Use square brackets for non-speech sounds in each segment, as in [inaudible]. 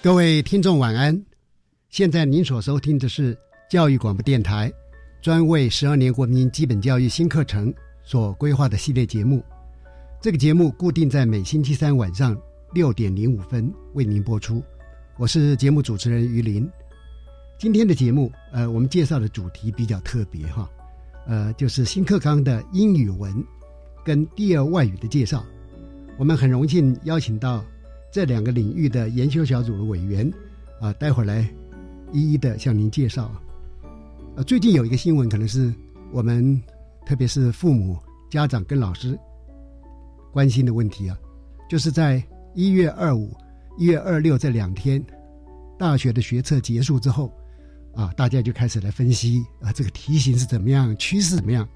各位听众晚安，现在您所收听的是教育广播电台专为十二年国民基本教育新课程所规划的系列节目。这个节目固定在每星期三晚上六点零五分为您播出。我是节目主持人于林。今天的节目，呃，我们介绍的主题比较特别哈，呃，就是新课纲的英语文跟第二外语的介绍。我们很荣幸邀请到这两个领域的研究小组的委员，啊，待会儿来一一的向您介绍。呃，最近有一个新闻，可能是我们特别是父母、家长跟老师关心的问题啊，就是在一月二五、一月二六这两天，大学的学测结束之后。啊，大家就开始来分析啊，这个题型是怎么样，趋势怎么样？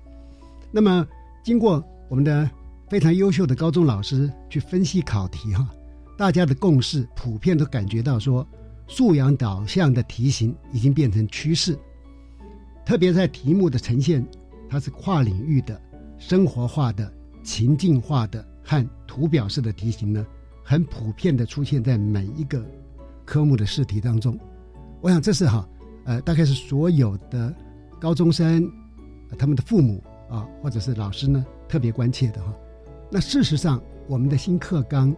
那么，经过我们的非常优秀的高中老师去分析考题哈，大家的共识普遍都感觉到说，素养导向的题型已经变成趋势，特别在题目的呈现，它是跨领域的、生活化的、情境化的和图表式的题型呢，很普遍的出现在每一个科目的试题当中。我想这是哈。呃，大概是所有的高中生，他们的父母啊，或者是老师呢，特别关切的哈。那事实上，我们的新课纲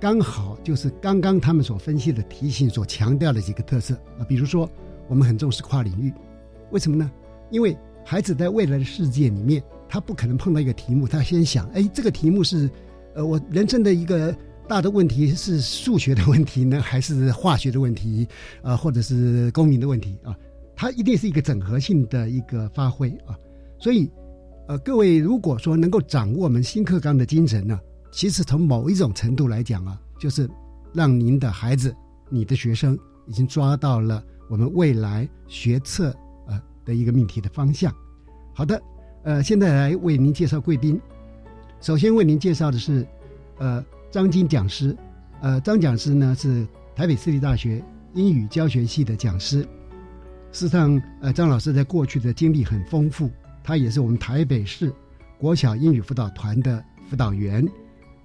刚好就是刚刚他们所分析的题型所强调的几个特色啊。比如说，我们很重视跨领域，为什么呢？因为孩子在未来的世界里面，他不可能碰到一个题目，他先想，哎，这个题目是呃，我人生的一个。大的问题是数学的问题呢，[laughs] 还是化学的问题啊，或者是公民的问题啊？它一定是一个整合性的一个发挥啊。所以，呃，各位如果说能够掌握我们新课纲的精神呢，其实从某一种程度来讲啊，就是让您的孩子、你的学生已经抓到了我们未来学测呃的一个命题的方向。好的，呃，现在来为您介绍贵宾。首先为您介绍的是，呃。张金讲师，呃，张讲师呢是台北私立大学英语教学系的讲师。事实上，呃，张老师在过去的经历很丰富，他也是我们台北市国小英语辅导团的辅导员。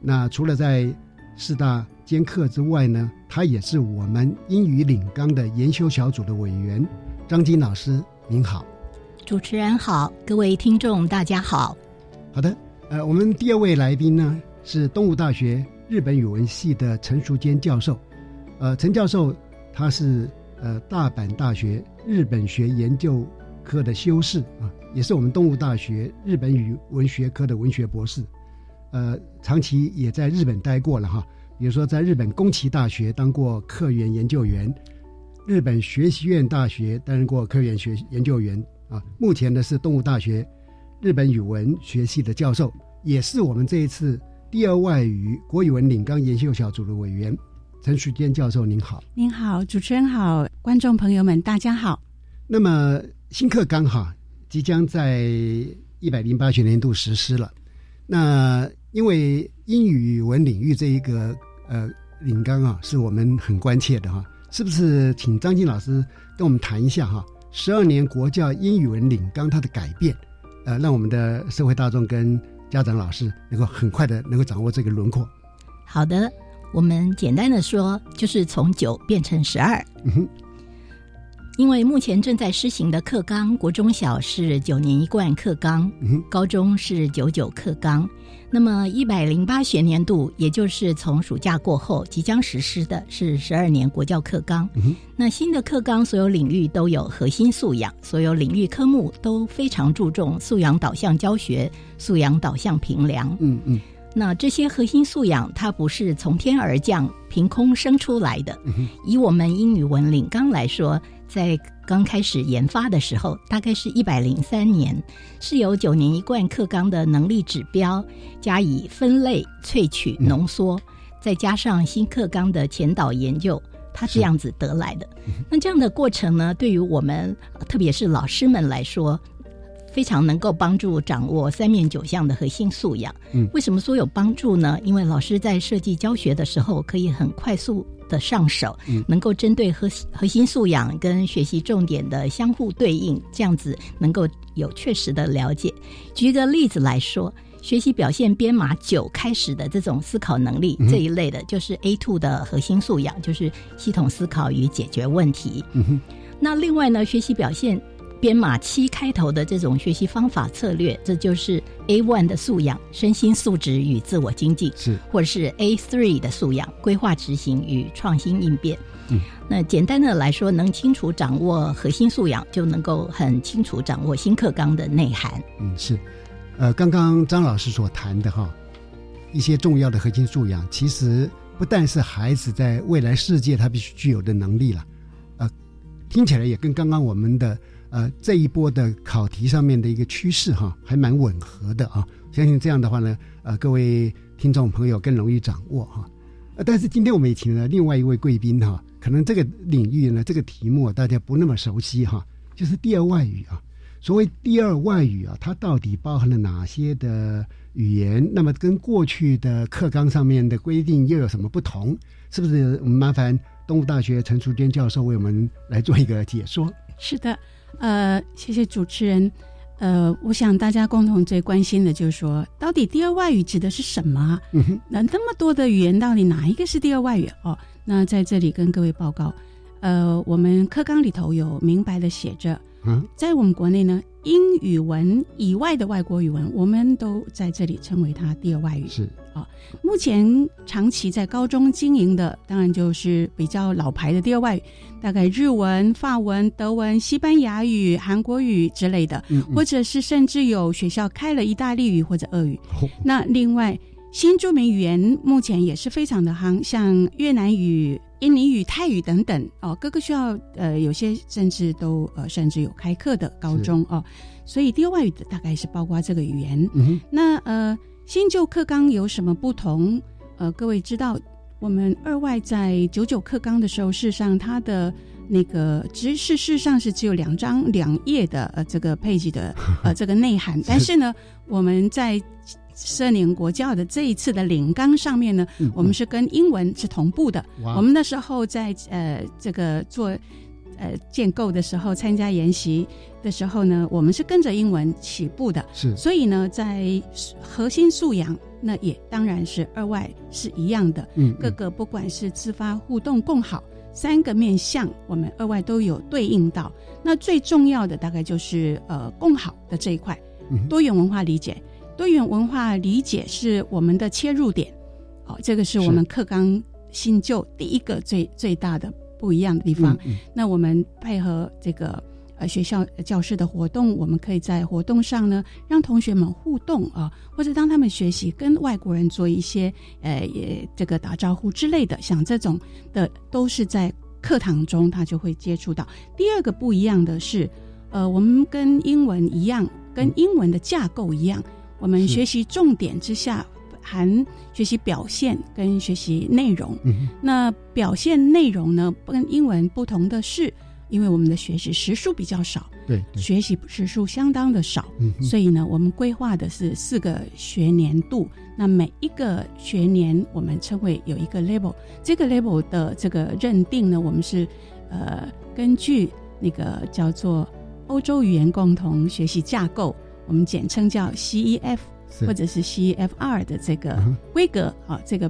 那除了在四大兼课之外呢，他也是我们英语领纲的研修小组的委员。张金老师，您好。主持人好，各位听众大家好。好的，呃，我们第二位来宾呢是东吴大学。日本语文系的陈淑坚教授，呃，陈教授他是呃大阪大学日本学研究科的修士啊，也是我们东吴大学日本语文学科的文学博士，呃，长期也在日本待过了哈，比如说在日本宫崎大学当过客员研究员，日本学习院大学担任过客员学研究员啊，目前呢是动物大学日本语文学系的教授，也是我们这一次。第二外语国语文领纲研究小组的委员陈淑坚教授，您好。您好，主持人好，观众朋友们，大家好。那么新课纲哈即将在一百零八学年度实施了。那因为英语文领域这一个呃领纲啊，是我们很关切的哈，是不是？请张静老师跟我们谈一下哈，十二年国教英语文领纲它的改变，呃，让我们的社会大众跟家长老师能够很快的能够掌握这个轮廓。好的，我们简单的说，就是从九变成十二。嗯哼，因为目前正在施行的课纲，国中小是九年一贯课纲，嗯高中是九九课纲。那么一百零八学年度，也就是从暑假过后即将实施的是十二年国教课纲。嗯那新的课纲所有领域都有核心素养，所有领域科目都非常注重素养导向教学、素养导向评量。嗯嗯那这些核心素养，它不是从天而降、凭空生出来的。嗯以我们英语文领纲来说，在刚开始研发的时候，大概是一百零三年，是由九年一贯课纲的能力指标加以分类、萃取、浓缩，再加上新课纲的前导研究。它这样子得来的，那这样的过程呢，对于我们特别是老师们来说，非常能够帮助掌握三面九项的核心素养。嗯为什么说有帮助呢？因为老师在设计教学的时候，可以很快速的上手，嗯能够针对核核心素养跟学习重点的相互对应，这样子能够有确实的了解。举一个例子来说。学习表现编码九开始的这种思考能力、嗯这一类的，就是 A two 的核心素养，就是系统思考与解决问题。嗯哼，那另外呢，学习表现编码七开头的这种学习方法策略，这就是 A one 的素养，身心素质与自我经济，是或者是 A three 的素养，规划执行与创新应变。嗯，那简单的来说，能清楚掌握核心素养，就能够很清楚掌握新课纲的内涵。嗯是，呃，刚刚张老师所谈的哈，一些重要的核心素养，其实不但是孩子在未来世界他必须具有的能力了，呃，听起来也跟刚刚我们的呃这一波的考题上面的一个趋势哈，还蛮吻合的啊。相信这样的话呢，呃，各位听众朋友更容易掌握哈。呃，但是今天我们也请了另外一位贵宾哈，可能这个领域呢，这个题目大家不那么熟悉哈，就是第二外语啊。所谓第二外语啊，它到底包含了哪些的语言？那么跟过去的课纲上面的规定又有什么不同？是不是？我们麻烦东吴大学陈淑娟教授为我们来做一个解说。是的，呃，谢谢主持人。呃，我想大家共同最关心的就是说，到底第二外语指的是什么那那么多的语言，到底哪一个是第二外语？哦，那在这里跟各位报告，呃，我们课纲里头有明白的写着，嗯，在我们国内呢，英语文以外的外国语文，我们都在这里称为它第二外语。是啊，目前长期在高中经营的，当然就是比较老牌的第二外语，大概日文、法文、德文、西班牙语、韩国语之类的，嗯，或者是甚至有学校开了意大利语或者俄语。嗯那另外，新著名语言目前也是非常的夯，像越南语、印尼语、泰语等等哦，各个学校呃有些甚至都呃甚至有开课的高中哦，所以第二外语的大概是包括这个语言。嗯，那呃新旧课纲有什么不同？呃，各位知道我们二外在九九课纲的时候，事实上它的。那个知识事实上是只有两张两页的呃这个配置的呃这个内涵，但是呢，我们在十二年国教的这一次的领纲上面呢，嗯我们是跟英文是同步的。我们那时候在呃这个做呃建构的时候，参加研习的时候呢，我们是跟着英文起步的，是所以呢，在核心素养那也当然是二外是一样的，嗯各个不管是自发互动共好。三个面向，我们二外都有对应到。那最重要的大概就是呃共好的这一块，嗯多元文化理解。多元文化理解是我们的切入点，哦，这个是我们课纲新旧第一个最最大的不一样的地方。嗯那我们配合这个呃学校呃教室的活动，我们可以在活动上呢，让同学们互动啊、或者当他们学习跟外国人做一些呃也这个打招呼之类的，像这种的都是在课堂中他就会接触到。第二个不一样的是，呃，我们跟英文一样，跟英文的架构一样，我们学习重点之下含学习表现跟学习内容。嗯那表现内容呢，跟英文不同的是，因为我们的学习时数比较少，对对，学习时数相当的少，嗯所以呢，我们规划的是四个学年度。那每一个学年，我们称为有一个 level，这个 level 的这个认定呢，我们是呃根据那个叫做欧洲语言共同学习架构，我们简称叫 CEF 或者是 cefr 的这个嗯规格啊，这个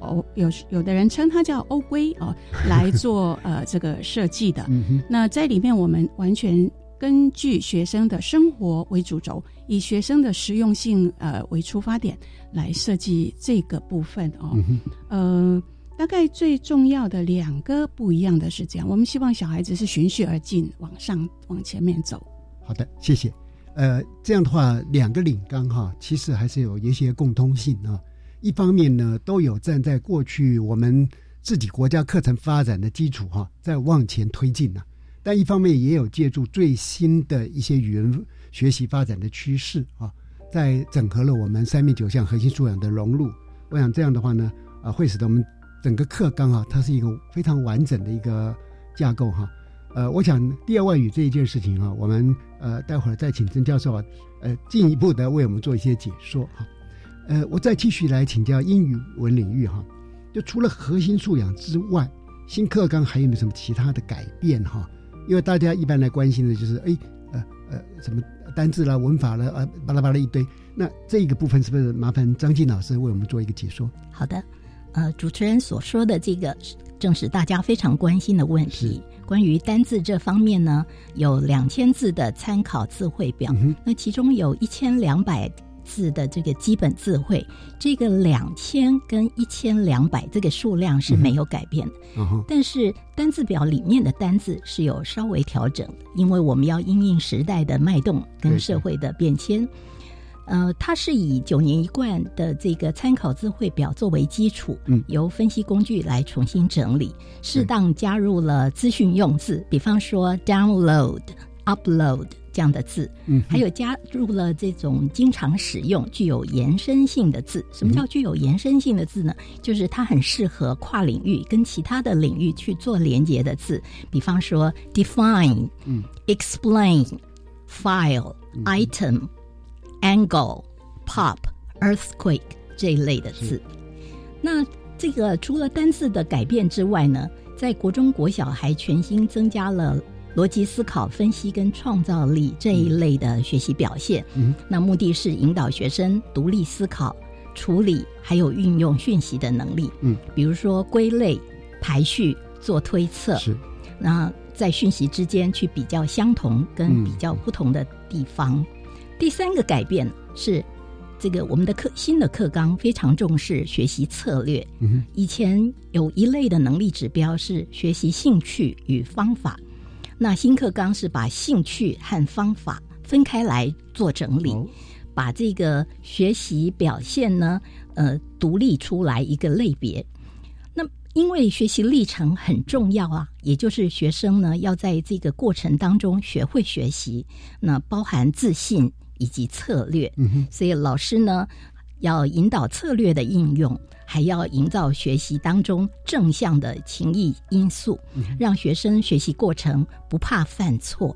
哦有有的人称它叫欧规哦，[laughs] 来做呃这个设计的。嗯哼，那在里面，我们完全根据学生的生活为主轴，以学生的实用性呃为出发点来设计这个部分哦。嗯哼，呃，大概最重要的两个不一样的是这样，我们希望小孩子是循序而进，往上往前面走。好的，谢谢。呃，这样的话，两个领纲哈，其实还是有一些共通性啊。一方面呢，都有站在过去我们自己国家课程发展的基础哈，在往前推进呢、但一方面也有借助最新的一些语言学习发展的趋势啊，在整合了我们三面九项核心素养的融入。我想这样的话呢，啊，会使得我们整个课纲啊，它是一个非常完整的一个架构哈。呃，我想第二外语这一件事情啊，我们呃待会儿再请曾教授啊，呃进一步的为我们做一些解说哈。呃，我再继续来请教英语文领域哈，就除了核心素养之外，新课纲还有没有什么其他的改变哈？因为大家一般来关心的就是哎呃呃什么单字啦、文法啦呃巴拉巴拉一堆，那这个部分是不是麻烦张静老师为我们做一个解说？好的，呃，主持人所说的这个正是大家非常关心的问题。关于单字这方面呢，有两千字的参考字汇表，嗯那其中有一千两百字的这个基本字汇，这个两千跟一千两百这个数量是没有改变的。嗯，但是单字表里面的单字是有稍微调整的，因为我们要因应时代的脉动跟社会的变迁。呃，它是以九年一贯的这个参考字汇表作为基础，嗯。由分析工具来重新整理，适当加入了资讯用字，比方说 download、upload 这样的字，嗯，还有加入了这种经常使用、具有延伸性的字。什么叫具有延伸性的字呢？就是它很适合跨领域跟其他的领域去做连接的字，比方说 define、嗯。explain、file、item、angle、pop、earthquake 这一类的字。那这个除了单字的改变之外呢，在国中国小还全新增加了逻辑思考、分析跟创造力这一类的学习表现。嗯，那目的是引导学生独立思考、处理还有运用讯息的能力。嗯，比如说归类、排序、做推测。是那在讯息之间去比较相同跟比较不同的地方。第三个改变是，这个我们的课新的课纲非常重视学习策略。嗯以前有一类的能力指标是学习兴趣与方法，那新课纲是把兴趣和方法分开来做整理，哦把这个学习表现呢，呃，独立出来一个类别。那因为学习历程很重要啊，也就是学生呢要在这个过程当中学会学习，那包含自信以及策略。嗯哼所以老师呢要引导策略的应用，还要营造学习当中正向的情谊因素，让学生学习过程不怕犯错，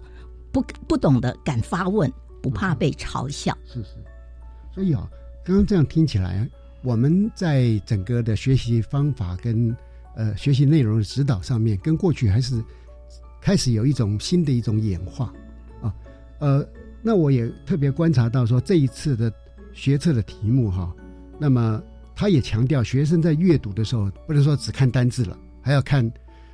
不不懂得敢发问，不怕被嘲笑。是是，所以啊，刚刚这样听起来，我们在整个的学习方法跟呃学习内容的指导上面，跟过去还是开始有一种新的一种演化啊。呃，那我也特别观察到说，这一次的学测的题目哈，那么他也强调学生在阅读的时候，不能说只看单字了，还要看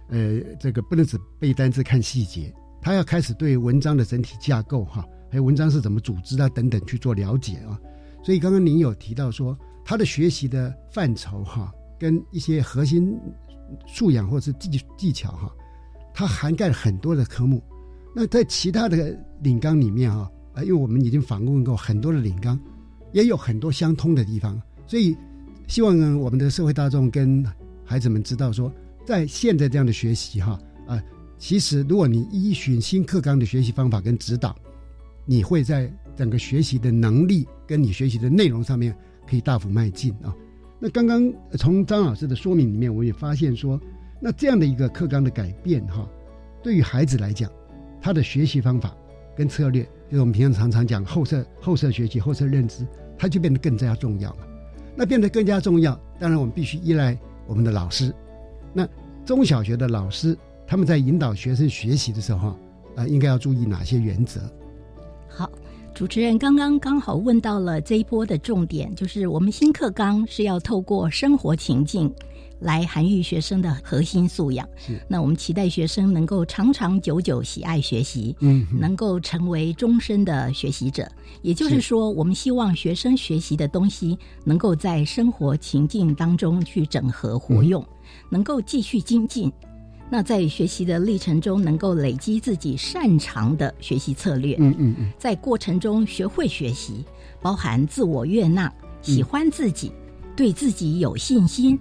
呃这个不能只背单字看细节，他要开始对文章的整体架构哈，还有文章是怎么组织啊等等去做了解啊。所以刚刚您有提到说，他的学习的范畴哈，跟一些核心素养或者是技技巧哈，它涵盖了很多的科目。那在其他的领纲里面哈，因为我们已经访问过很多的领纲，也有很多相通的地方，所以希望呢我们的社会大众跟孩子们知道说，在现在这样的学习哈，啊、其实如果你依循新课纲的学习方法跟指导，你会在整个学习的能力跟你学习的内容上面可以大幅迈进啊。那刚刚从张老师的说明里面，我也发现说，那这样的一个课纲的改变哈，对于孩子来讲，他的学习方法跟策略，就是我们平常常常讲后设后设学习、后设认知，它就变得更加重要了。那变得更加重要，当然我们必须依赖我们的老师。那中小学的老师，他们在引导学生学习的时候，啊、应该要注意哪些原则？好，主持人刚刚刚好问到了这一波的重点，就是我们新课纲是要透过生活情境来涵育学生的核心素养。是那我们期待学生能够长长久久喜爱学习，嗯能够成为终身的学习者。也就是是说，我们希望学生学习的东西能够在生活情境当中去整合活用，能够继续精进。那在学习的历程中，能够累积自己擅长的学习策略，嗯嗯嗯，在过程中学会学习，包含自我悦纳、喜欢自己、对自己有信心。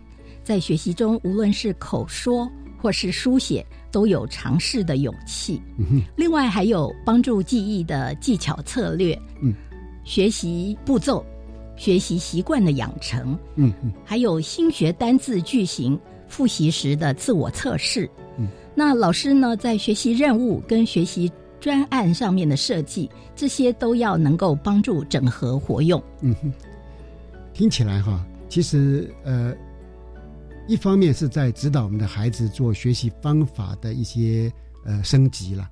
在学习中，无论是口说或是书写，都有尝试的勇气。嗯另外，还有帮助记忆的技巧策略，嗯，学习步骤、学习习惯的养成，嗯嗯还有新学单字句型复习时的自我测试。嗯，那老师呢，在学习任务跟学习专案上面的设计，这些都要能够帮助整合活用。嗯哼，听起来哈，其实呃，一方面是在指导我们的孩子做学习方法的一些呃升级了。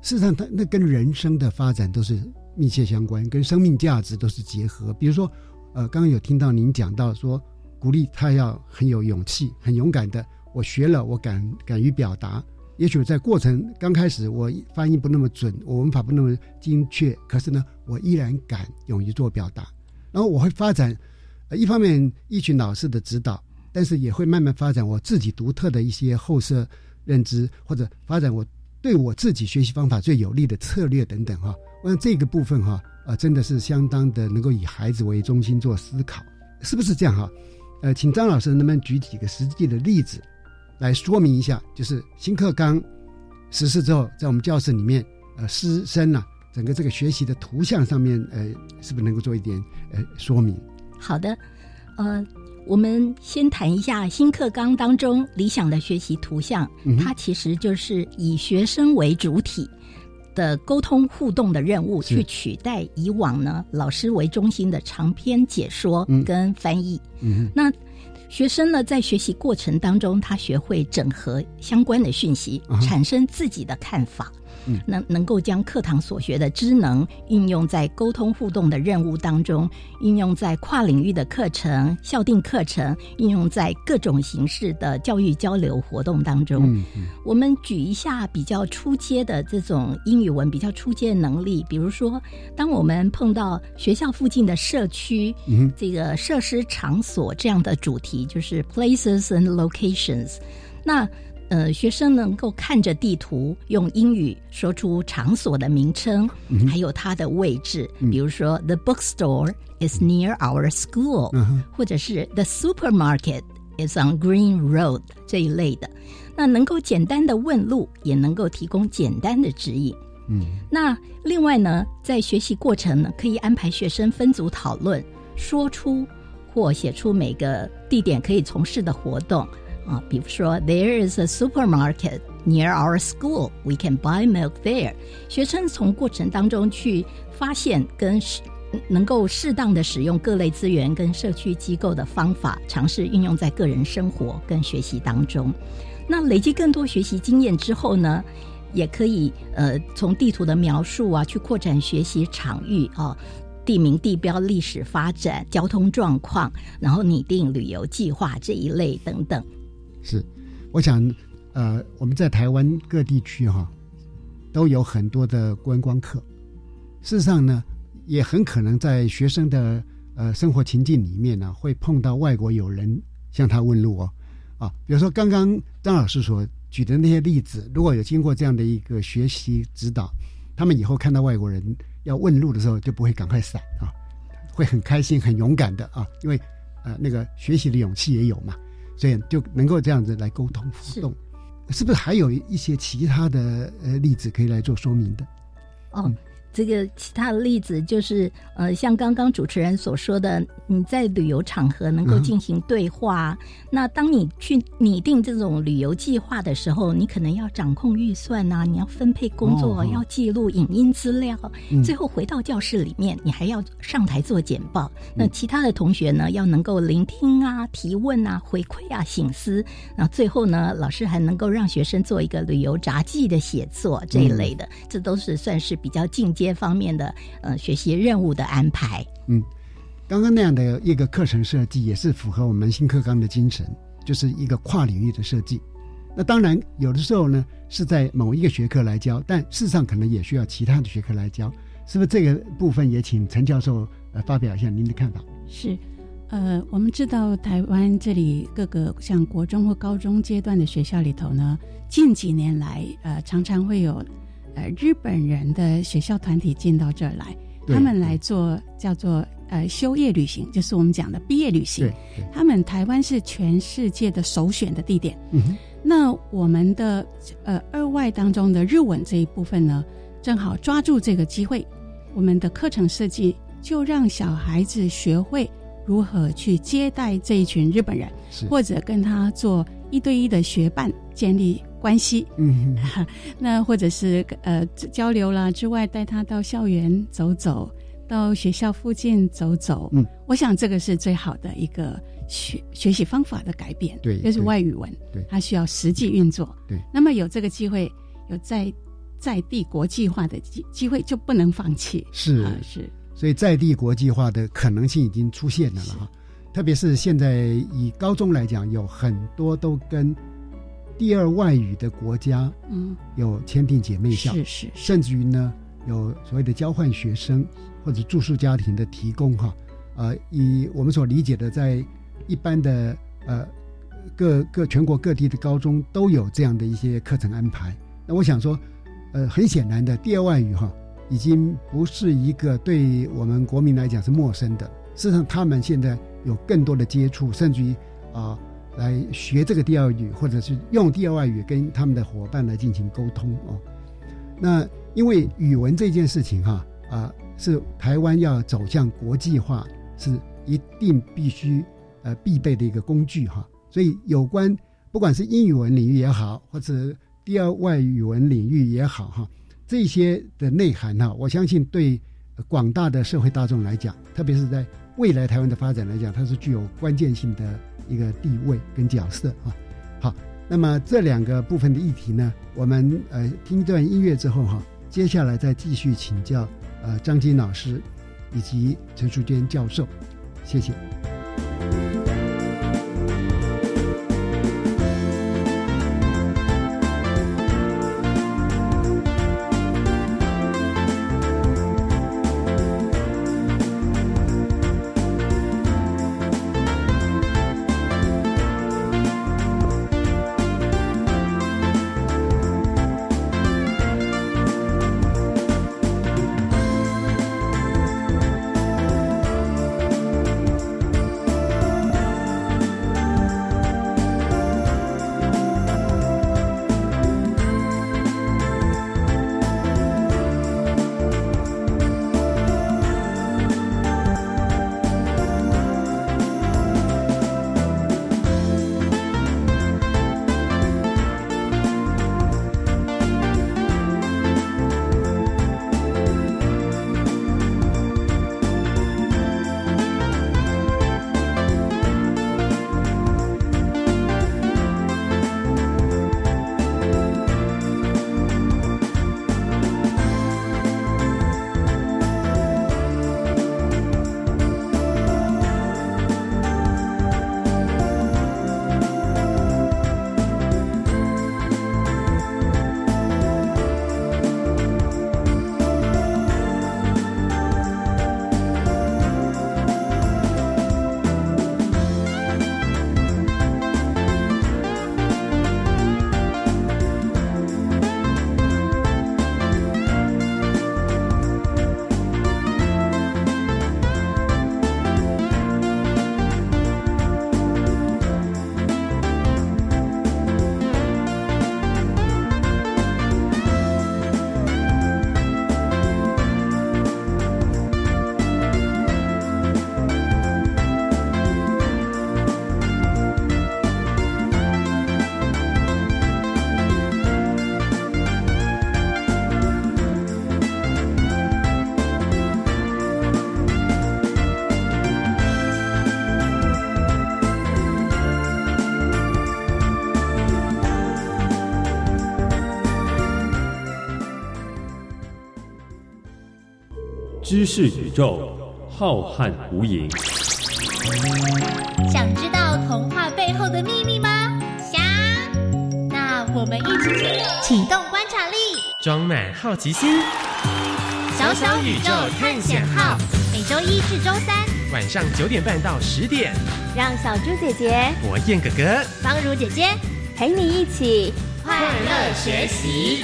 事实上，它那跟人生的发展都是密切相关，跟生命价值都是结合。比如说，呃，刚刚有听到您讲到说，鼓励他要很有勇气、很勇敢的。我学了，我敢敢于表达。也许在过程刚开始，我发音不那么准，我文法不那么精确，可是呢，我依然敢勇于做表达。然后我会发展，呃，一方面一群老师的指导，但是也会慢慢发展我自己独特的一些后设认知，或者发展我对我自己学习方法最有利的策略等等哈。我想这个部分哈，呃，真的是相当的能够以孩子为中心做思考，是不是这样哈？呃，请张老师能不能举几个实际的例子来说明一下，就是新课纲实施之后，在我们教室里面，呃，师生啊，整个这个学习的图像上面，呃，是不是能够做一点呃说明？好的，呃，我们先谈一下新课纲当中理想的学习图像，嗯它其实就是以学生为主体的沟通互动的任务，去取代以往呢老师为中心的长篇解说嗯。跟翻译。嗯哼。那学生呢，在学习过程当中，他学会整合相关的讯息啊，产生自己的看法。嗯能能够将课堂所学的知能运用在沟通互动的任务当中，应用在跨领域的课程、校定课程，应用在各种形式的教育交流活动当中。嗯嗯我们举一下比较出阶的这种英语文比较出阶的能力，比如说，当我们碰到学校附近的社区、嗯这个设施场所这样的主题，就是 places and locations，那。呃，学生能够看着地图，用英语说出场所的名称，嗯还有它的位置。嗯比如说，The bookstore is near our school，、嗯或者是 The supermarket is on Green Road 这一类的。那能够简单的问路，也能够提供简单的指引。嗯那另外呢，在学习过程呢，可以安排学生分组讨论，说出或写出每个地点可以从事的活动啊，比如说 There is a supermarket near our school, we can buy milk there。学生从过程当中去发现跟能够适当的使用各类资源跟社区机构的方法，尝试运用在个人生活跟学习当中。那累积更多学习经验之后呢，也可以呃从地图的描述啊，去扩展学习场域啊。地名、地标、历史发展、交通状况，然后拟定旅游计划这一类等等。是，我想呃，我们在台湾各地区哈、都有很多的观光客，事实上呢，也很可能在学生的呃生活情境里面呢，会碰到外国友人向他问路哦，啊，比如说刚刚张老师所举的那些例子，如果有经过这样的一个学习指导，他们以后看到外国人要问路的时候，就不会赶快闪啊，会很开心、很勇敢的啊，因为呃那个学习的勇气也有嘛，所以就能够这样子来沟通互动。是不是还有一些其他的呃例子可以来做说明的？哦，这个其他的例子就是，呃，像刚刚主持人所说的，你在旅游场合能够嗯进行对话。那当你去拟定这种旅游计划的时候，你可能要掌控预算呐、你要分配工作，要记录影音资料，嗯最后回到教室里面，你还要上台做简报。嗯那其他的同学呢，要能够聆听啊、提问啊、回馈啊、醒思。然后最后呢，老师还能够让学生做一个旅游札记的写作这一类的，这都是算是比较进阶。方面的呃学习任务的安排。嗯，刚刚那样的一个课程设计也是符合我们新课纲的精神，就是一个跨领域的设计。那当然，有的时候呢是在某一个学科来教，但事实上可能也需要其他的学科来教，是不是？这个部分也请陈教授呃发表一下您的看法。是，呃，我们知道台湾这里各个像国中或高中阶段的学校里头呢，近几年来呃常常会有呃日本人的学校团体进到这儿来，他们来做叫做呃休业旅行，就是我们讲的毕业旅行。他们台湾是全世界的首选的地点。嗯那我们的呃二外当中的日文这一部分呢，正好抓住这个机会，我们的课程设计就让小孩子学会如何去接待这一群日本人，或者跟他做一对一的学伴，建立关系。嗯，[laughs] 那或者是呃交流了之外，带他到校园走走，到学校附近走走。嗯，我想这个是最好的一个。学学习方法的改变，对，就是外语文，对，它需要实际运作，对。那么有这个机会，有在在地国际化的机机会，就不能放弃。是是，所以在地国际化的可能性已经出现了了哈。特别是现在以高中来讲，有很多都跟第二外语的国家，嗯，有签订姐妹校，是是，甚至于呢，有所谓的交换学生或者住宿家庭的提供哈。呃，以我们所理解的，在一般的呃各各全国各地的高中都有这样的一些课程安排。那我想说，呃，很显然的，第二外语哈已经不是一个对我们国民来讲是陌生的。事实上，他们现在有更多的接触，甚至于啊来学这个第二语，或者是用第二外语跟他们的伙伴来进行沟通哦。那因为语文这件事情哈啊是台湾要走向国际化是一定必须。呃，必备的一个工具哈，所以有关不管是英语文领域也好，或者第二外语文领域也好哈，这些的内涵哈，我相信对广大的社会大众来讲，特别是在未来台湾的发展来讲，它是具有关键性的一个地位跟角色啊。好，那么这两个部分的议题呢，我们呃听一段音乐之后哈，接下来再继续请教呃张金老师以及陈淑娟教授，谢谢。知识宇宙浩瀚无垠。想知道童话背后的秘密吗？想。那我们一起进入启动观察力，装满好奇心。小小宇宙探险号，每周一至周三晚上九点半到十点，让小猪姐姐、博彦哥哥、方如姐姐陪你一起快乐学习。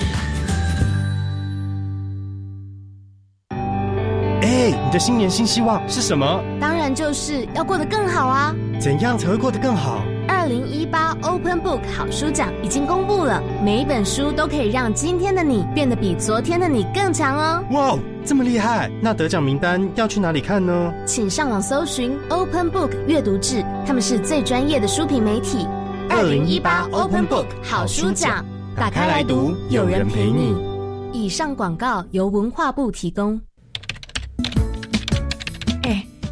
你的新年新希望是什么？当然就是要过得更好啊！怎样才会过得更好？二零一八 Open Book 好书奖已经公布了，每一本书都可以让今天的你变得比昨天的你更强哦！哇，这么厉害！那得奖名单要去哪里看呢？请上网搜寻 Open Book 阅读志，他们是最专业的书评媒体。二零一八 Open Book 好书奖，打开来读，有人陪你。以上广告由文化部提供。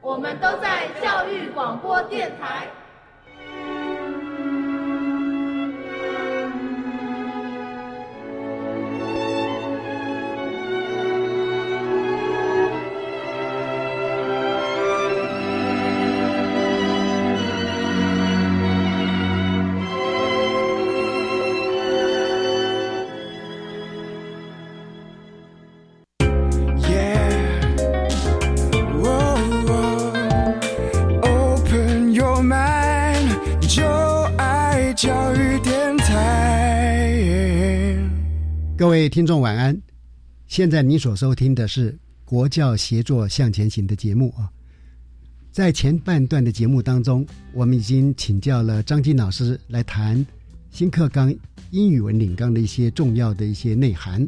我们都在教育广播电台。各位听众晚安，现在你所收听的是国教协作向前行的节目啊。在前半段的节目当中，我们已经请教了张金老师来谈新课纲英语文领纲的一些重要的一些内涵。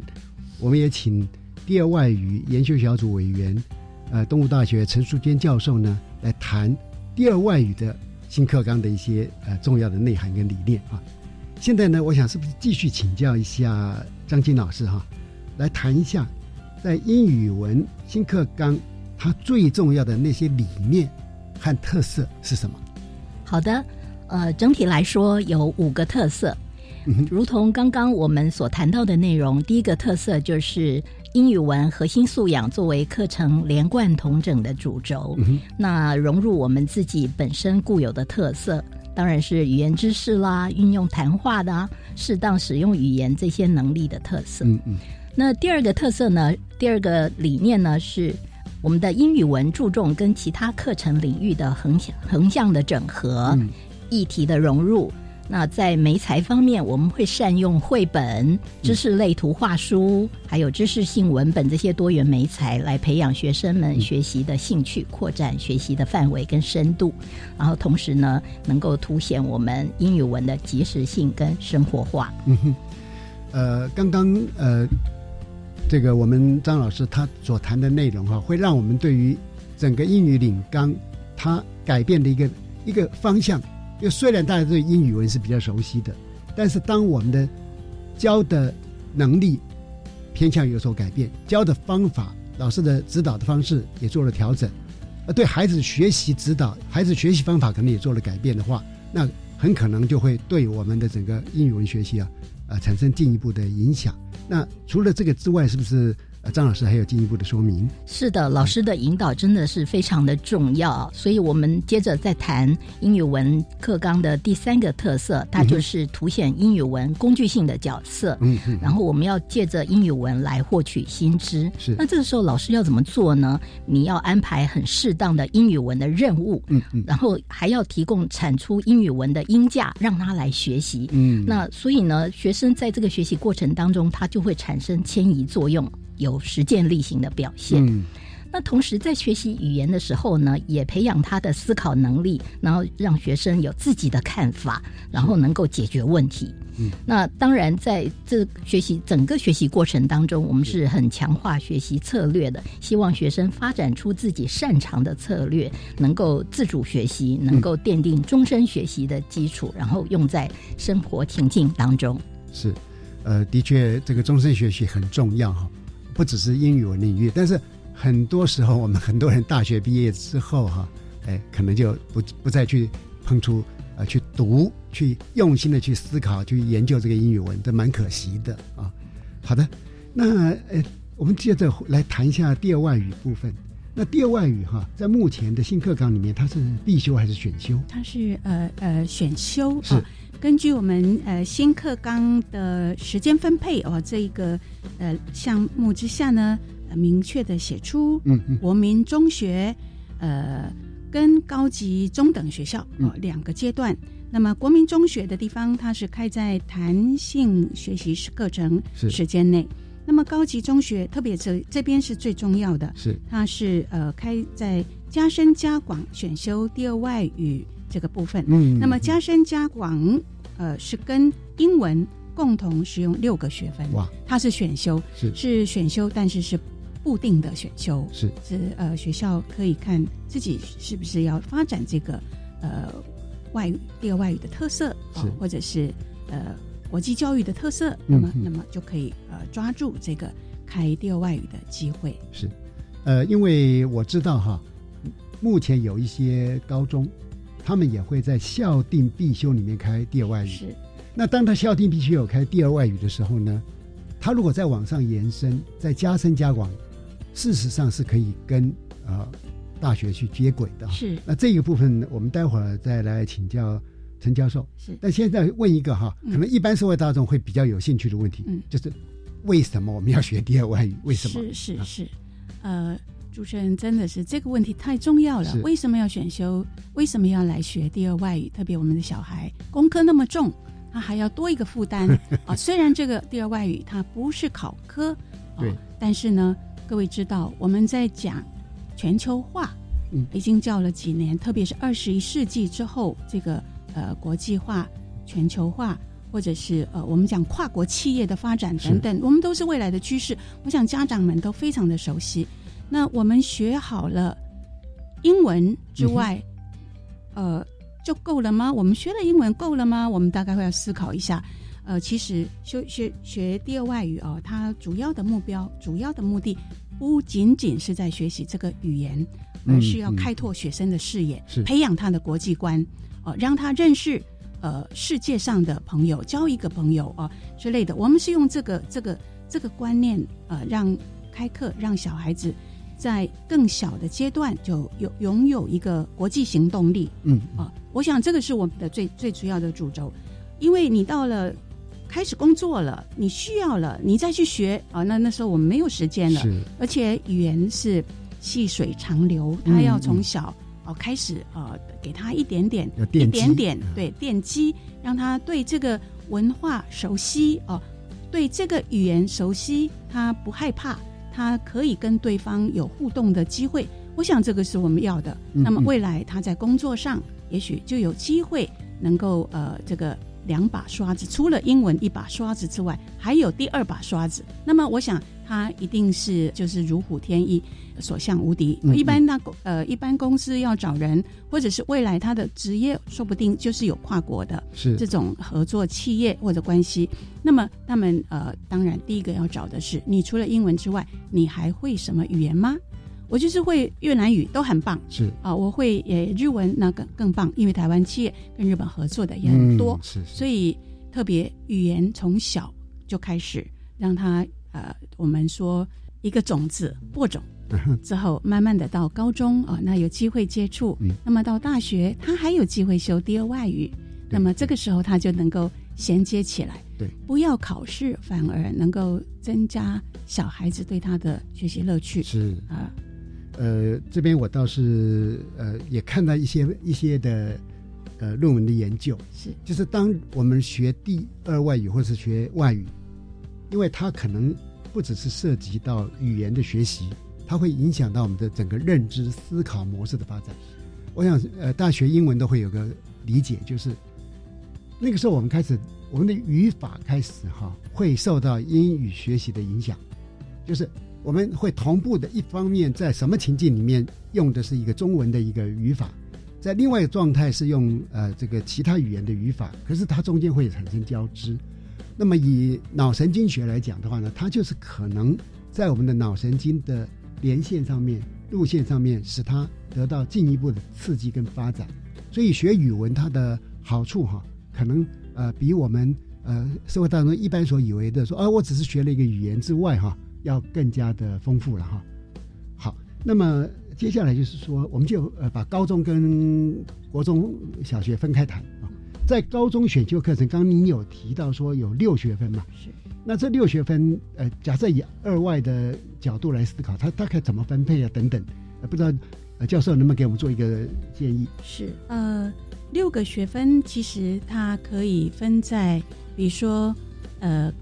我们也请第二外语研修小组委员，呃，东吴大学陈淑娟教授呢来谈第二外语的新课纲的一些呃重要的内涵跟理念啊。现在呢，我想是不是继续请教一下张金老师哈，来谈一下在英语文新课纲它最重要的那些理念和特色是什么？好的，呃，整体来说有五个特色，嗯如同刚刚我们所谈到的内容，第一个特色就是英语文核心素养作为课程连贯统整的主轴，嗯那融入我们自己本身固有的特色。当然是语言知识啦，运用谈话的、啊，适当使用语言这些能力的特色。嗯嗯。那第二个特色呢？第二个理念呢是我们的英语文注重跟其他课程领域的横向横向的整合，嗯、议题的融入。那在媒材方面，我们会善用绘本、知识类图画书，还有知识性文本这些多元媒材，来培养学生们学习的兴趣，扩展学习的范围跟深度。然后同时呢，能够凸显我们英语文的即时性跟生活化。嗯哼，呃，刚刚呃，这个我们张老师他所谈的内容哈、会让我们对于整个英语领纲它改变的一个一个方向。因为虽然大家对英语文是比较熟悉的，但是当我们的教的能力偏向有所改变，教的方法、老师的指导的方式也做了调整，呃，对孩子学习指导、孩子学习方法可能也做了改变的话，那很可能就会对我们的整个英语文学习啊，呃，产生进一步的影响。那除了这个之外，是不是？呃，张老师还有进一步的说明。是的，老师的引导真的是非常的重要，所以我们接着再谈英语文课纲的第三个特色，它就是凸显英语文工具性的角色。嗯嗯。然后我们要借着英语文来获取新知。是。那这个时候老师要怎么做呢？你要安排很适当的英语文的任务。嗯嗯。然后还要提供产出英语文的音架，让他来学习。嗯。那所以呢，学生在这个学习过程当中，他就会产生迁移作用。有实践力行的表现。嗯，那同时在学习语言的时候呢，也培养他的思考能力，然后让学生有自己的看法，然后能够解决问题。嗯，那当然在这学习整个学习过程当中，我们是。很强化学习策略的，希望学生发展出自己擅长的策略，能够自主学习，能够奠定终身学习的基础，然后用在生活情境当中。是，呃，的确，这个终身学习很重要哈，不只是英语文领域，但是很多时候我们很多人大学毕业之后哈，哎，可能就不不再去碰触。呃，去读，去用心的去思考，去研究这个英语文，这蛮可惜的啊。好的，那呃，我们接着来谈一下第二外语部分。那第二外语哈，在目前的新课纲里面，它是必修还是选修？它是呃呃选修。是根据我们呃新课纲的时间分配哦，这一个呃项目之下呢，呃明确的写出，嗯嗯，国民中学，呃。跟高级中等学校哦两个阶段，那么国民中学的地方，它是开在弹性学习课程时间内；那么高级中学，特别这这边是最重要的，是。它是呃开在加深加广选修第二外语这个部分。嗯，那么加深加广呃是跟英文共同使用六个学分，哇，它是选修是。是选修，但是是。固定的选修。是。是呃学校可以看自己是不是要发展这个呃外语第二外语的特色啊，或者是呃国际教育的特色，那么那么就可以呃抓住这个开第二外语的机会。是呃，因为我知道哈，目前有一些高中，他们也会在校定必修里面开第二外语。是那当他校定必须有开第二外语的时候呢，他如果再往上延伸，再加深加广。事实上是可以跟呃大学去接轨的，是。那这个部分我们待会儿再来请教陈教授。是。但现在问一个哈，可能一般社会大众会比较有兴趣的问题，嗯，就是为什么我们要学第二外语？为什么？是是是，呃，主持人真的是这个问题太重要了。为什么要选修？为什么要来学第二外语？特别我们的小孩功课那么重，他还要多一个负担 [laughs] 啊。虽然这个第二外语它不是考科，对，但是呢。各位知道，我们在讲全球化，嗯，已经教了几年，特别是二十一世纪之后，这个呃国际化、全球化，或者是呃我们讲跨国企业的发展等等，我们都是未来的趋势。我想家长们都非常的熟悉。那我们学好了英文之外，呃，就够了吗？我们学了英文够了吗？我们大概会要思考一下。呃，其实学学学第二外语哦，它主要的目标、主要的目的，不仅仅是在学习这个语言，而是要开拓学生的视野，培养他的国际观，哦，让他认识呃世界上的朋友，交一个朋友啊之类的。我们是用这个这个这个观念呃，让开课让小孩子在更小的阶段就有拥有一个国际行动力。嗯啊，我想这个是我们的最最主要的主轴，因为你到了。开始工作了，你需要了，你再去学啊。那那时候我们没有时间了，而且语言是细水长流，他要从小哦开始呃，给他一点点、一点点对奠基，让他对这个文化熟悉哦，对这个语言熟悉，他不害怕，他可以跟对方有互动的机会。我想这个是我们要的。那么未来他在工作上，也许就有机会能够呃这个。两把刷子，除了英文一把刷子之外，还有第二把刷子。那么，我想他一定是就是如虎添翼，所向无敌。一般那呃，一般公司要找人，或者是未来他的职业，说不定就是有跨国的这种合作企业或者关系。那么，他们呃，当然第一个要找的是，你除了英文之外，你还会什么语言吗？我就是会越南语都很棒，是啊，我会也日文那更更棒，因为台湾企业跟日本合作的也很多，是，所以特别语言从小就开始让他呃，我们说一个种子播种。之后，慢慢的到高中啊，那有机会接触，那么到大学他还有机会修第二外语，那么这个时候他就能够衔接起来，对，不要考试，反而能够增加小孩子对他的学习乐趣，是。啊。呃，这边我倒是呃也看到一些一些的呃论文的研究，是。就是当我们学第二外语或是学外语，因为它可能不只是涉及到语言的学习，它会影响到我们的整个认知思考模式的发展。我想，呃，大学英文都会有个理解，就是那个时候我们开始，我们的语法开始哈会受到英语学习的影响，就是我们会同步的，一方面在什么情境里面用的是一个中文的一个语法，在另外一个状态是用呃这个其他语言的语法，可是它中间会产生交织。那么以脑神经学来讲的话呢，它就是可能在我们的脑神经的连线上面、路线上面，使它得到进一步的刺激跟发展。所以学语文它的好处哈，可能呃比我们呃社会当中一般所以为的说啊，我只是学了一个语言之外哈，要更加的丰富了哈。好，那么接下来就是说，我们就呃把高中跟国中小学分开谈。在高中选修课程，刚刚您有提到说有六学分嘛？是。那这六学分，呃，假设以二外的角度来思考，它大概怎么分配啊？等等，呃，不知道，呃，教授能不能给我们做一个建议？是，呃，六个学分其实它可以分在，比如说，呃，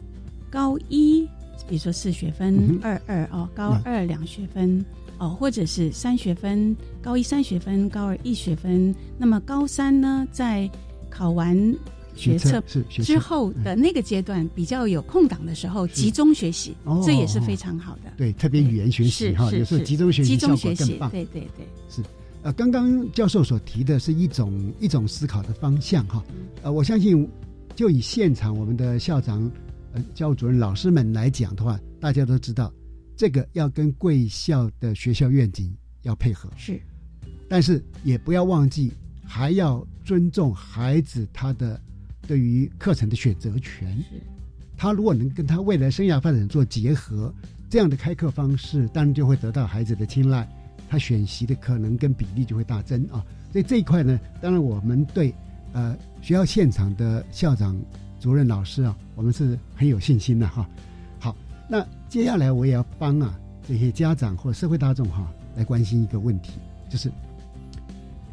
高一，比如说四学分，二二哦，高二两学分哦，或者是三学分，高一三学分，高二一学分。那么高三呢，在考完学测之后的那个阶段，比较有空档的时候，集中学习，这也是非常好的。对，特别语言学习哈，有时候集中学习效果更棒。对对对，是。呃，刚刚教授所提的是一种一种思考的方向哈。呃，我相信就以现场我们的校长、呃教务主任、老师们来讲的话，大家都知道这个要跟贵校的学校愿景要配合。是，但是也不要忘记。还要尊重孩子他的对于课程的选择权。他如果能跟他未来生涯发展做结合，这样的开课方式当然就会得到孩子的青睐，他选习的可能跟比例就会大增啊。所以这一块呢，当然我们对呃学校现场的校长、主任、老师啊，我们是很有信心的哈。好，那接下来我也要帮啊这些家长或社会大众哈来关心一个问题，就是。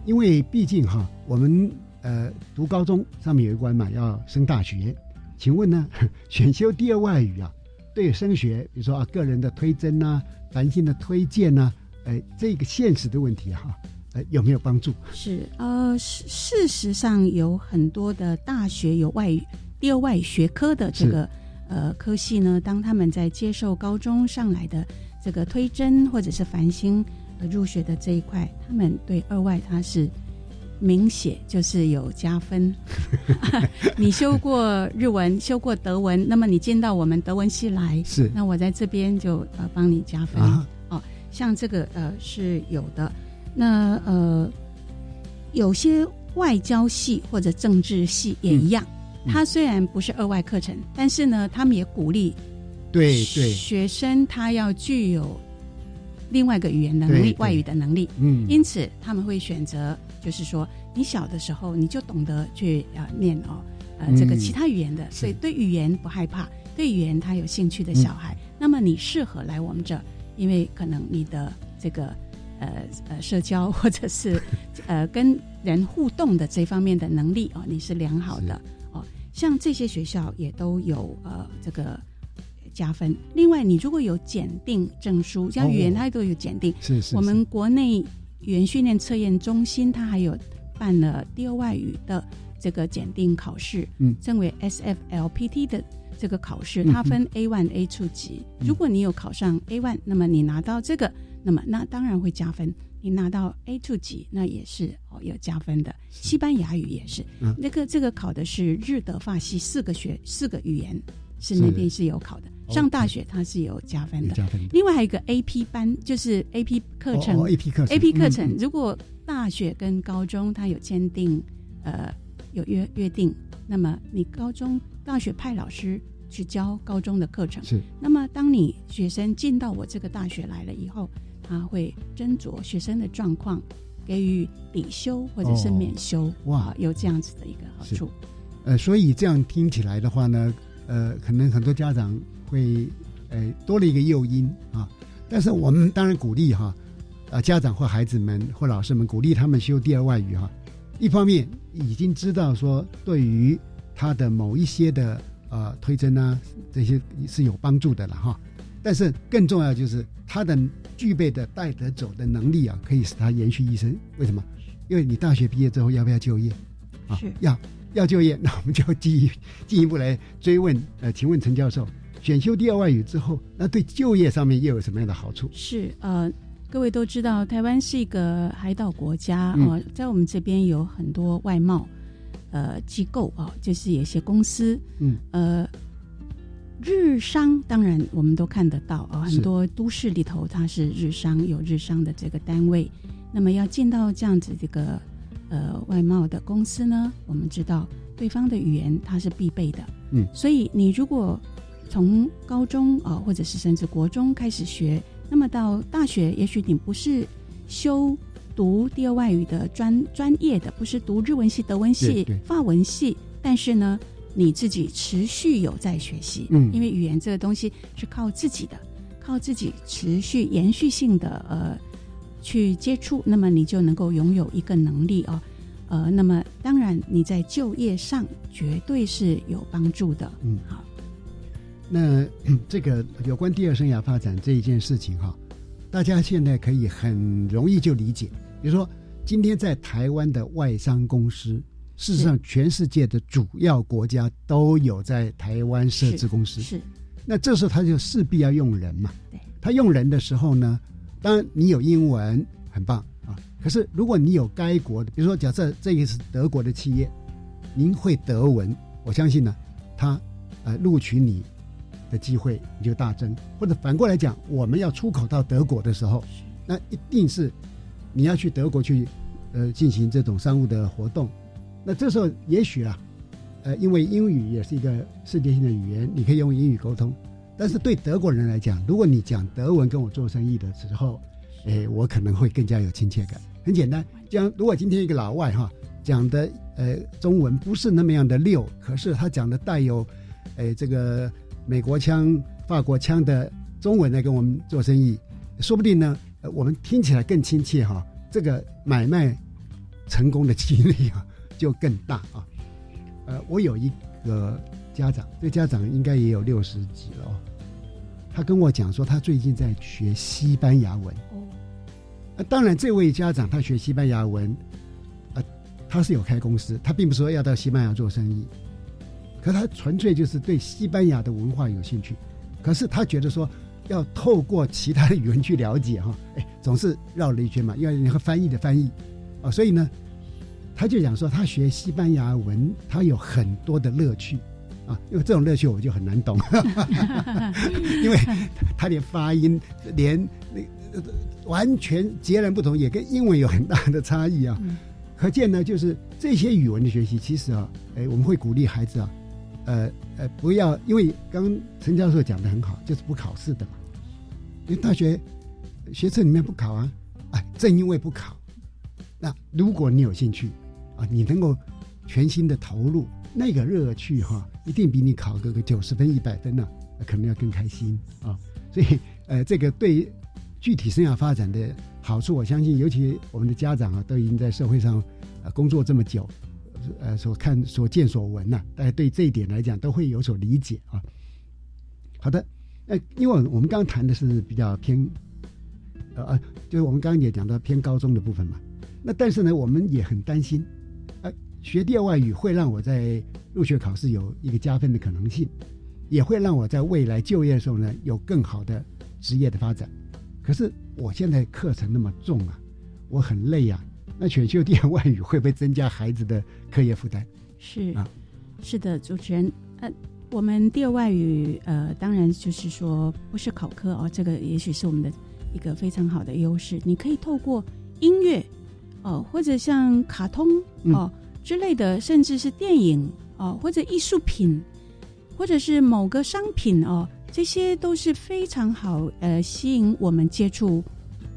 因为毕竟哈，我们呃读高中上面有一关嘛，要升大学。请问呢，[laughs] 选修第二外语啊，对升学，比如说啊个人的推甄呐、繁星的推荐呐，哎，这个现实的问题哈，呃有没有帮助？是呃，事事实上有很多的大学有外语第二外语学科的这个呃科系呢，当他们在接受高中上来的这个推甄或者是繁星。入学的这一块，他们对二外他是明显就是有加分。[laughs] [laughs] 你修过日文，修过德文，那么你进到我们德文系来，是那我在这边就呃帮你加分哦。像这个呃是有的，那呃有些外交系或者政治系也一样，它虽然不是二外课程，但是呢，他们也鼓励对对学生他要具有。另外一个语言能力，外语的能力，嗯，因此他们会选择，就是说，你小的时候你就懂得去啊念哦，呃，这个其他语言的，所以对语言不害怕，对语言他有兴趣的小孩，那么你适合来我们这，因为可能你的这个呃呃社交或者是呃跟人互动的这方面的能力哦，你是良好的。哦，像这些学校也都有呃这个。加分。另外，你如果有检定证书，像语言它都有检定。是是。我们国内语言训练测验中心，它还有办了第二外语的这个检定考试，嗯，称为 SFLPT 的这个考试，它分 A one、A two 级。如果你有考上 A one，那么你拿到这个，那么那当然会加分。你拿到 A two 级，那也是哦有加分的。西班牙语也是，那个这个考的是日德法西四个学四个语言。是那边是有考的，上大学它是有加分的。另外还有一个 A P 班，就是 A P 课程。A P 课程。A P 课程，如果大学跟高中它有签订，呃，有约约定，那么你高中、大学派老师去教高中的课程。是。那么当你学生进到我这个大学来了以后，他会斟酌学生的状况，给予抵修或者是免修。哇，有这样子的一个好处。呃，所以这样听起来的话呢？呃，可能很多家长会，呃，多了一个诱因啊。但是我们当然鼓励哈，啊，家长或孩子们或老师们鼓励他们修第二外语哈。一方面已经知道说，对于他的某一些的呃推甄啊这些是有帮助的了哈。但是更重要就是他的具备的带得走的能力啊，可以使他延续一生。为什么？因为你大学毕业之后要不要就业？啊，要要就业，那我们就进进一步来追问。呃，请问陈教授，选修第二外语之后，那对就业上面又有什么样的好处？是呃，各位都知道，台湾是一个海岛国家啊，在我们这边有很多外贸呃机构啊，就是有些公司，嗯呃。日商当然我们都看得到啊，很多都市里头它是日商有日商的这个单位。那么要进到这样子这个呃外贸的公司呢，我们知道对方的语言它是必备的。嗯，所以你如果从高中啊，或者是甚至国中开始学，那么到大学，也许你不是修读第二外语的专专业的，不是读日文系、德文系、法文系，但是呢。你自己持续有在学习，嗯，因为语言这个东西是靠自己的，靠自己持续延续性的呃去接触，那么你就能够拥有一个能力哦，呃，那么当然你在就业上绝对是有帮助的，嗯，好。那 [clears throat] 这个有关第二生涯发展这一件事情哈，大家现在可以很容易就理解，比如说今天在台湾的外商公司。事实上，全世界的主要国家都有在台湾设置公司。是，那这时候他就势必要用人嘛。对。他用人的时候呢，当然你有英文很棒啊。可是如果你有该国的，比如说假设这个是德国的企业，您会德文，我相信呢，他呃录取你的机会你就大增。或者反过来讲，我们要出口到德国的时候，那一定是你要去德国去呃进行这种商务的活动。那这时候也许啊，呃，因为英语也是一个世界性的语言，你可以用英语沟通。但是对德国人来讲，如果你讲德文跟我做生意的时候，哎，我可能会更加有亲切感。很简单，讲如果今天一个老外哈讲的呃中文不是那么样的溜，可是他讲的带有，哎这个美国腔、法国腔的中文来跟我们做生意，说不定呢，我们听起来更亲切哈。这个买卖成功的几率啊。[laughs] 就更大啊，呃，我有一个家长，这家长应该也有六十几了，他跟我讲说，他最近在学西班牙文。哦，呃，当然，这位家长他学西班牙文，呃，他是有开公司，他并不是说要到西班牙做生意，可他纯粹就是对西班牙的文化有兴趣，可是他觉得说要透过其他的语文去了解哈，[laughs] 哎，总是绕了一圈嘛，因为你和翻译的翻译，啊，所以呢。他就讲说，他学西班牙文，他有很多的乐趣，啊，因为这种乐趣我就很难懂，[laughs] 因为他连发音连那完全截然不同，也跟英文有很大的差异啊。可见呢，就是这些语文的学习，其实啊，哎，我们会鼓励孩子啊，呃呃，不要因为刚陈教授讲的很好，就是不考试的嘛，因为大学学测里面不考啊，哎，正因为不考，那如果你有兴趣。啊，你能够全心的投入那个乐趣哈，一定比你考个个九十分一百分呢，可能要更开心啊。所以呃，这个对具体生涯发展的好处，我相信，尤其我们的家长啊，都已经在社会上呃工作这么久，呃，所看所见所闻呐，大家对这一点来讲都会有所理解啊。好的，呃，因为我们刚谈的是比较偏，呃呃，就是我们刚刚也讲到偏高中的部分嘛。那但是呢，我们也很担心。学第二外语会让我在入学考试有一个加分的可能性，也会让我在未来就业的时候呢有更好的职业的发展。可是我现在课程那么重啊，我很累呀。那选修第二 [laughs] 外语会不会增加孩子的课业负担？是啊，是的，主持人。呃，我们第二外语呃，当然就是说不是考科哦，这个也许是我们的一个非常好的优势。你可以透过音乐哦，或者像卡通哦。之类的，甚至是电影哦，或者艺术品，或者是某个商品哦，这些都是非常好呃吸引我们接触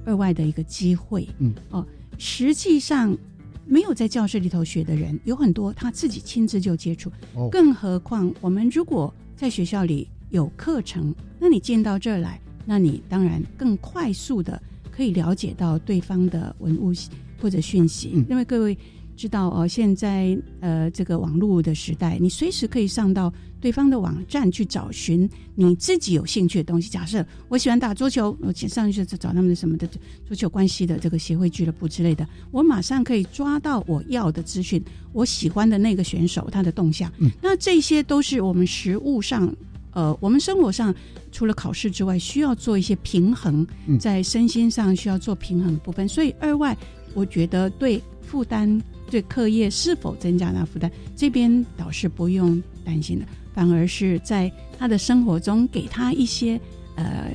二外的一个机会。嗯哦，实际上没有在教室里头学的人有很多，他自己亲自就接触。哦，更何况我们如果在学校里有课程，那你进到这儿来，那你当然更快速的可以了解到对方的文物或者讯息。因为各位。知道哦，现在呃这个网络的时代，你随时可以上到对方的网站去找寻你自己有兴趣的东西。假设我喜欢打桌球，我上去就找他们的什么的桌球关系的这个协会俱乐部之类的，我马上可以抓到我要的资讯，我喜欢的那个选手他的动向。嗯，那这些都是我们实物上，呃，我们生活上除了考试之外，需要做一些平衡，在身心上需要做平衡的部分。所以二外，我觉得对负担。对课业是否增加那负担，这边倒是不用担心的，反而是在他的生活中给他一些呃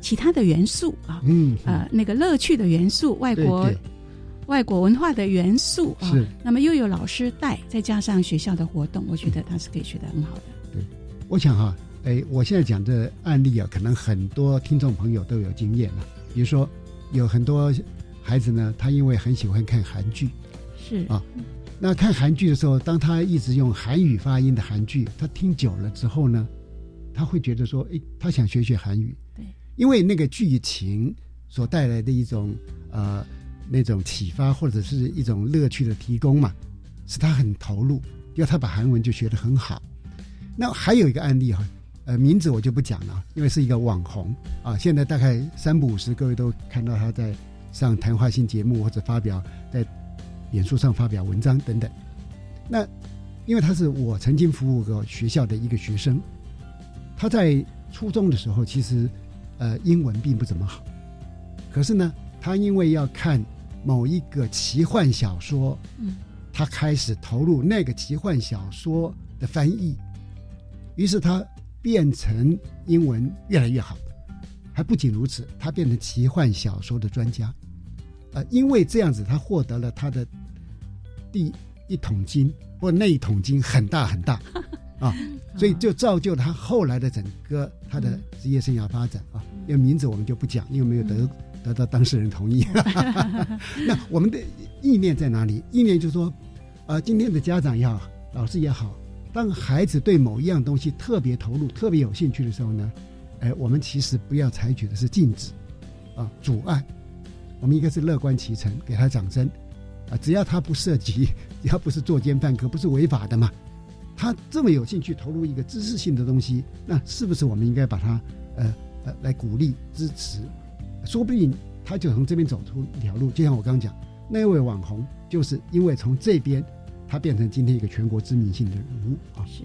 其他的元素啊，嗯呃那个乐趣的元素，外国外国文化的元素啊，那么又有老师带，再加上学校的活动，我觉得他是可以学得很好的。对，我想哈，哎，我现在讲的案例啊，可能很多听众朋友都有经验了，比如说有很多孩子呢，他因为很喜欢看韩剧。是。啊，那看韩剧的时候，当他一直用韩语发音的韩剧，他听久了之后呢，他会觉得说，哎，他想学学韩语。对，因为那个剧情所带来的一种呃那种启发或者是一种乐趣的提供嘛，使他很投入，要他把韩文就学得很好。那还有一个案例哈，呃，名字我就不讲了，因为是一个网红啊，现在大概三不五十，各位都看到他在上谈话性节目或者发表在。演书上发表文章等等，那因为他是我曾经服务过学校的一个学生，他在初中的时候其实呃英文并不怎么好，可是呢，他因为要看某一个奇幻小说，嗯，他开始投入那个奇幻小说的翻译，于是他变成英文越来越好，还不仅如此，他变成奇幻小说的专家，呃，因为这样子，他获得了他的。第一桶金，或那一桶金很大很大 [laughs] 啊，所以就造就他后来的整个他的职业生涯发展啊。因为名字我们就不讲，因为没有得得到当事人同意。[laughs] [laughs] 那我们的意念在哪里？意念就是说，呃，今天的家长也好，老师也好，当孩子对某一样东西特别投入、特别有兴趣的时候呢，哎，我们其实不要采取的是禁止啊、阻碍，我们应该是乐观其成，给他掌声。啊，只要他不涉及，只要不是作奸犯科，不是违法的嘛，他这么有兴趣投入一个知识性的东西，那是不是我们应该把他呃呃来鼓励支持？说不定他就从这边走出一条路。就像我刚刚讲，那位网红就是因为从这边，他变成今天一个全国知名性的人物啊。是。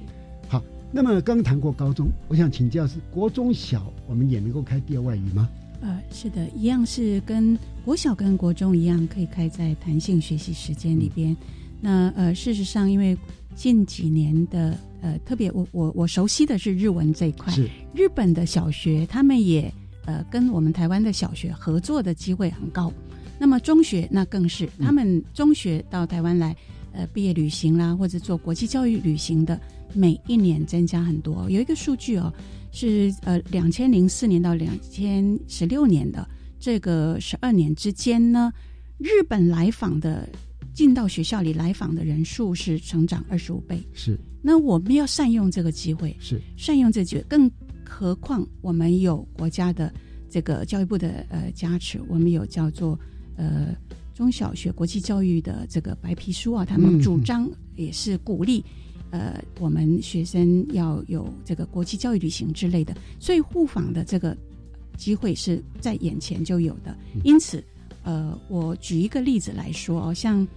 好，那么刚谈过高中，我想请教是国中小，我们也能够开第二外语吗？呃，是的，一样是跟国小跟国中一样，可以开在弹性学习时间里边。那呃，事实上，因为近几年的呃，特别我我我熟悉的是日文这一块，日本的小学他们也呃跟我们台湾的小学合作的机会很高。那么中学那更是，他们中学到台湾来呃毕业旅行啦，或者做国际教育旅行的，每一年增加很多。有一个数据哦。是呃，两千零四年到两千十六年的这个十二年之间呢，日本来访的进到学校里来访的人数是成长二十五倍。是，那我们要善用这个机会，是善用这机会，更何况我们有国家的这个教育部的呃加持，我们有叫做呃中小学国际教育的这个白皮书啊，他们主张也是鼓励。呃，我们学生要有这个国际教育旅行之类的，所以互访的这个机会是在眼前就有的。因此，呃，我举一个例子来说哦，像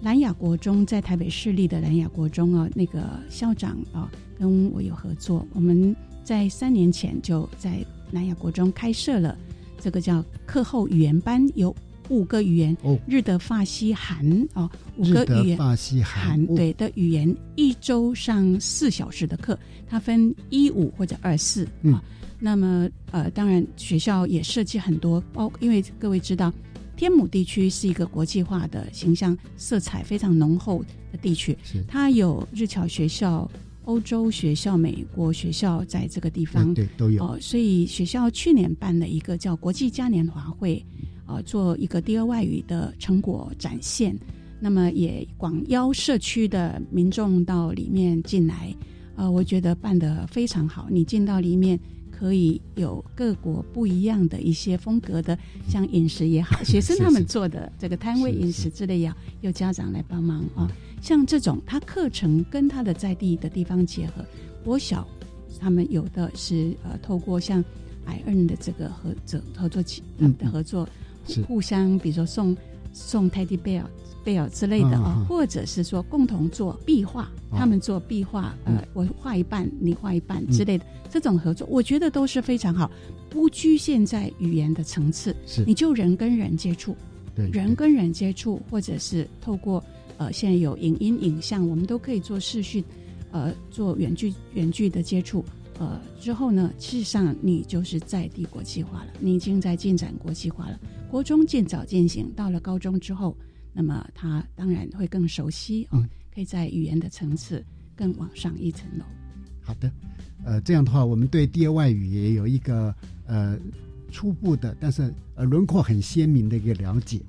南雅国中在台北市立的南雅国中啊，那个校长啊跟我有合作，我们在三年前就在南雅国中开设了这个叫课后语言班，有。五个语言，日德法西韩哦，五个语言，法西韩对的语言，一周上四小时的课，它分一五或者二四啊。那么呃，当然学校也设计很多，包因为各位知道，天母地区是一个国际化的形象色彩非常浓厚的地区，是它有日侨学校、欧洲学校、美国学校在这个地方，对都有哦。所以学校去年办了一个叫国际嘉年华会。啊，做一个第二外语的成果展现，那么也广邀社区的民众到里面进来，呃，我觉得办得非常好。你进到里面，可以有各国不一样的一些风格的，像饮食也好，[laughs] 学生他们做的这个摊位饮食之类呀，有家长来帮忙啊。像这种，他课程跟他的在地的地方结合，国小他们有的是呃，透过像 i 恩的这个合作合作起的合作，互相比如说送送 Teddy Bear。贝尔之类的啊，或者是说共同做壁画，他们做壁画，呃，我画一半，你画一半之类的，这种合作，我觉得都是非常好，不局限在语言的层次，是。你就人跟人接触，对，人跟人接触，或者是透过呃，现在有影音影像，我们都可以做视讯，呃，做远距远距的接触，呃，之后呢，事实上你就是在地国际化了，你已经在进展国际化了，国中渐早渐行，到了高中之后。那么他当然会更熟悉哦，可以在语言的层次更往上一层楼。好的，呃，这样的话，我们对第二外语也有一个呃初步的，但是呃轮廓很鲜明的一个了解。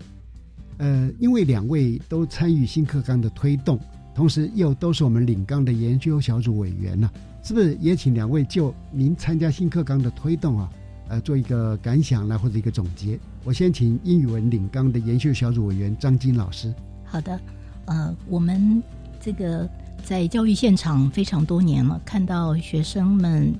呃，因为两位都参与新课纲的推动，同时又都是我们领纲的研究小组委员呢，是不是也请两位就您参加新课纲的推动啊？呃，做一个感想呢，或者一个总结。我先请英语文领纲的研修小组委员张金老师。好的，呃，我们这个在教育现场非常多年了，看到学生们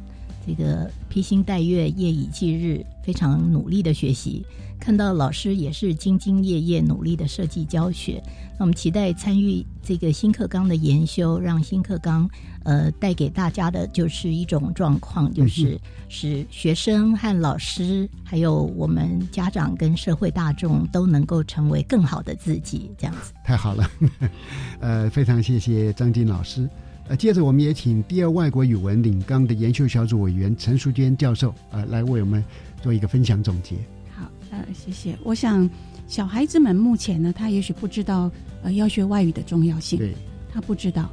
这个披星戴月、夜以继日，非常努力的学习。看到老师也是兢兢业业努力的设计教学，那我们期待参与这个新课纲的研修，让新课纲呃带给大家的就是一种状况，就是使学生和老师，还有我们家长跟社会大众都能够成为更好的自己，这样子。太好了，[laughs] 呃，非常谢谢张金老师。呃，接着我们也请第二外国语文领纲的研究小组委员陈淑娟教授呃来为我们做一个分享总结。好呃，谢谢。我想，小孩子们目前呢，他也许不知道呃要学外语的重要性，对，他不知道。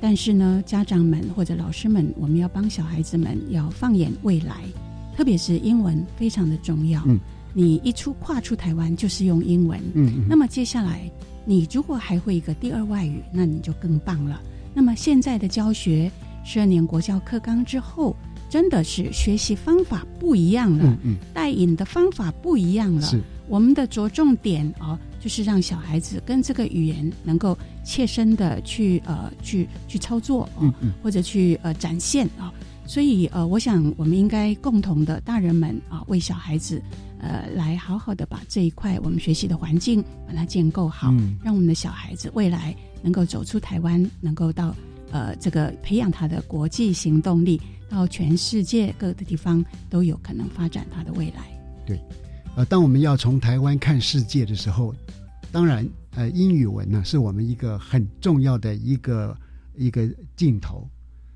但是呢，家长们或者老师们，我们要帮小孩子们要放眼未来，特别是英文非常的重要。嗯，你一出跨出台湾就是用英文。嗯，那么接下来你如果还会一个第二外语，那你就更棒了。那么现在的教学，十二年国教课纲之后。真的是学习方法不一样了，嗯嗯带引的方法不一样了。是我们的着重点啊，就是让小孩子跟这个语言能够切身的去呃去去操作嗯，或者去呃展现啊。所以呃，我想我们应该共同的大人们啊，为小孩子呃来好好的把这一块我们学习的环境把它建构好，让我们的小孩子未来能够走出台湾，能够到呃这个培养他的国际行动力。到全世界各个地方都有可能发展他的未来。对，呃，当我们要从台湾看世界的时候，当然，呃，英语文呢是我们一个很重要的一个一个镜头。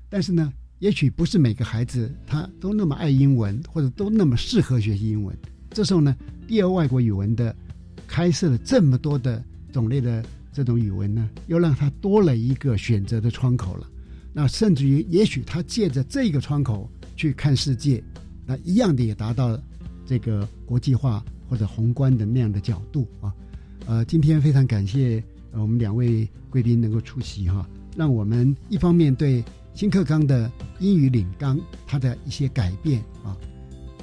但是呢，也许不是每个孩子他都那么爱英文，或者都那么适合学习英文。这时候呢，第二外国语文的开设了这么多的种类的这种语文呢，又让他多了一个选择的窗口了。那甚至于，也许他借着这个窗口去看世界，那一样的也达到这个国际化或者宏观的那样的角度啊。呃，今天非常感谢我们两位贵宾能够出席哈，让我们一方面对新课纲的英语领纲它的一些改变啊，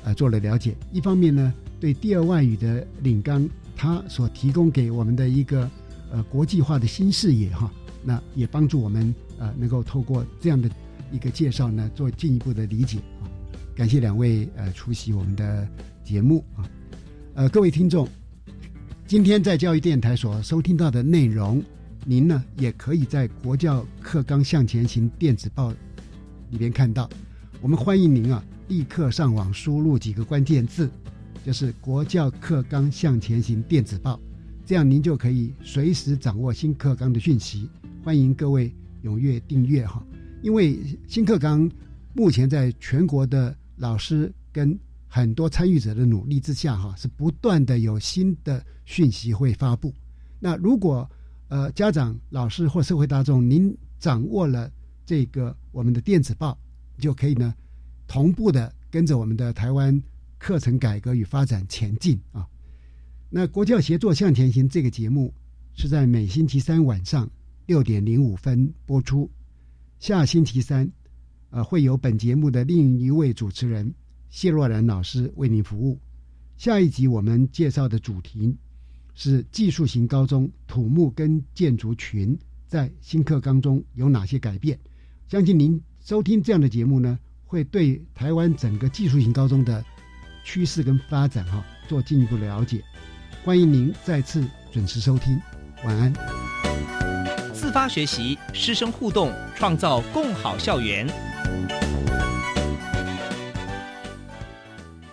呃做了了解；一方面呢，对第二外语的领纲它所提供给我们的一个呃国际化的新视野哈，那也帮助我们。呃，能够透过这样的一个介绍呢，做进一步的理解啊。感谢两位呃出席我们的节目啊。呃，各位听众，今天在教育电台所收听到的内容，您呢也可以在国教课纲向前行电子报里边看到。我们欢迎您啊，立刻上网输入几个关键字，就是国教课纲向前行电子报，这样您就可以随时掌握新课纲的讯息。欢迎各位。踊跃订阅哈，因为新课纲目前在全国的老师跟很多参与者的努力之下哈，是不断的有新的讯息会发布。那如果呃家长、老师或社会大众，您掌握了这个我们的电子报，就可以呢同步的跟着我们的台湾课程改革与发展前进啊。那国教协作向前行这个节目是在每星期三晚上。六点零五分播出，下星期三呃，会由本节目的另一位主持人谢若兰老师为您服务。下一集我们介绍的主题是技术型高中土木跟建筑群在新课纲中有哪些改变？相信您收听这样的节目呢，会对台湾整个技术型高中的趋势跟发展哈做进一步了解。欢迎您再次准时收听，晚安。自发学习，师生互动，创造共好校园。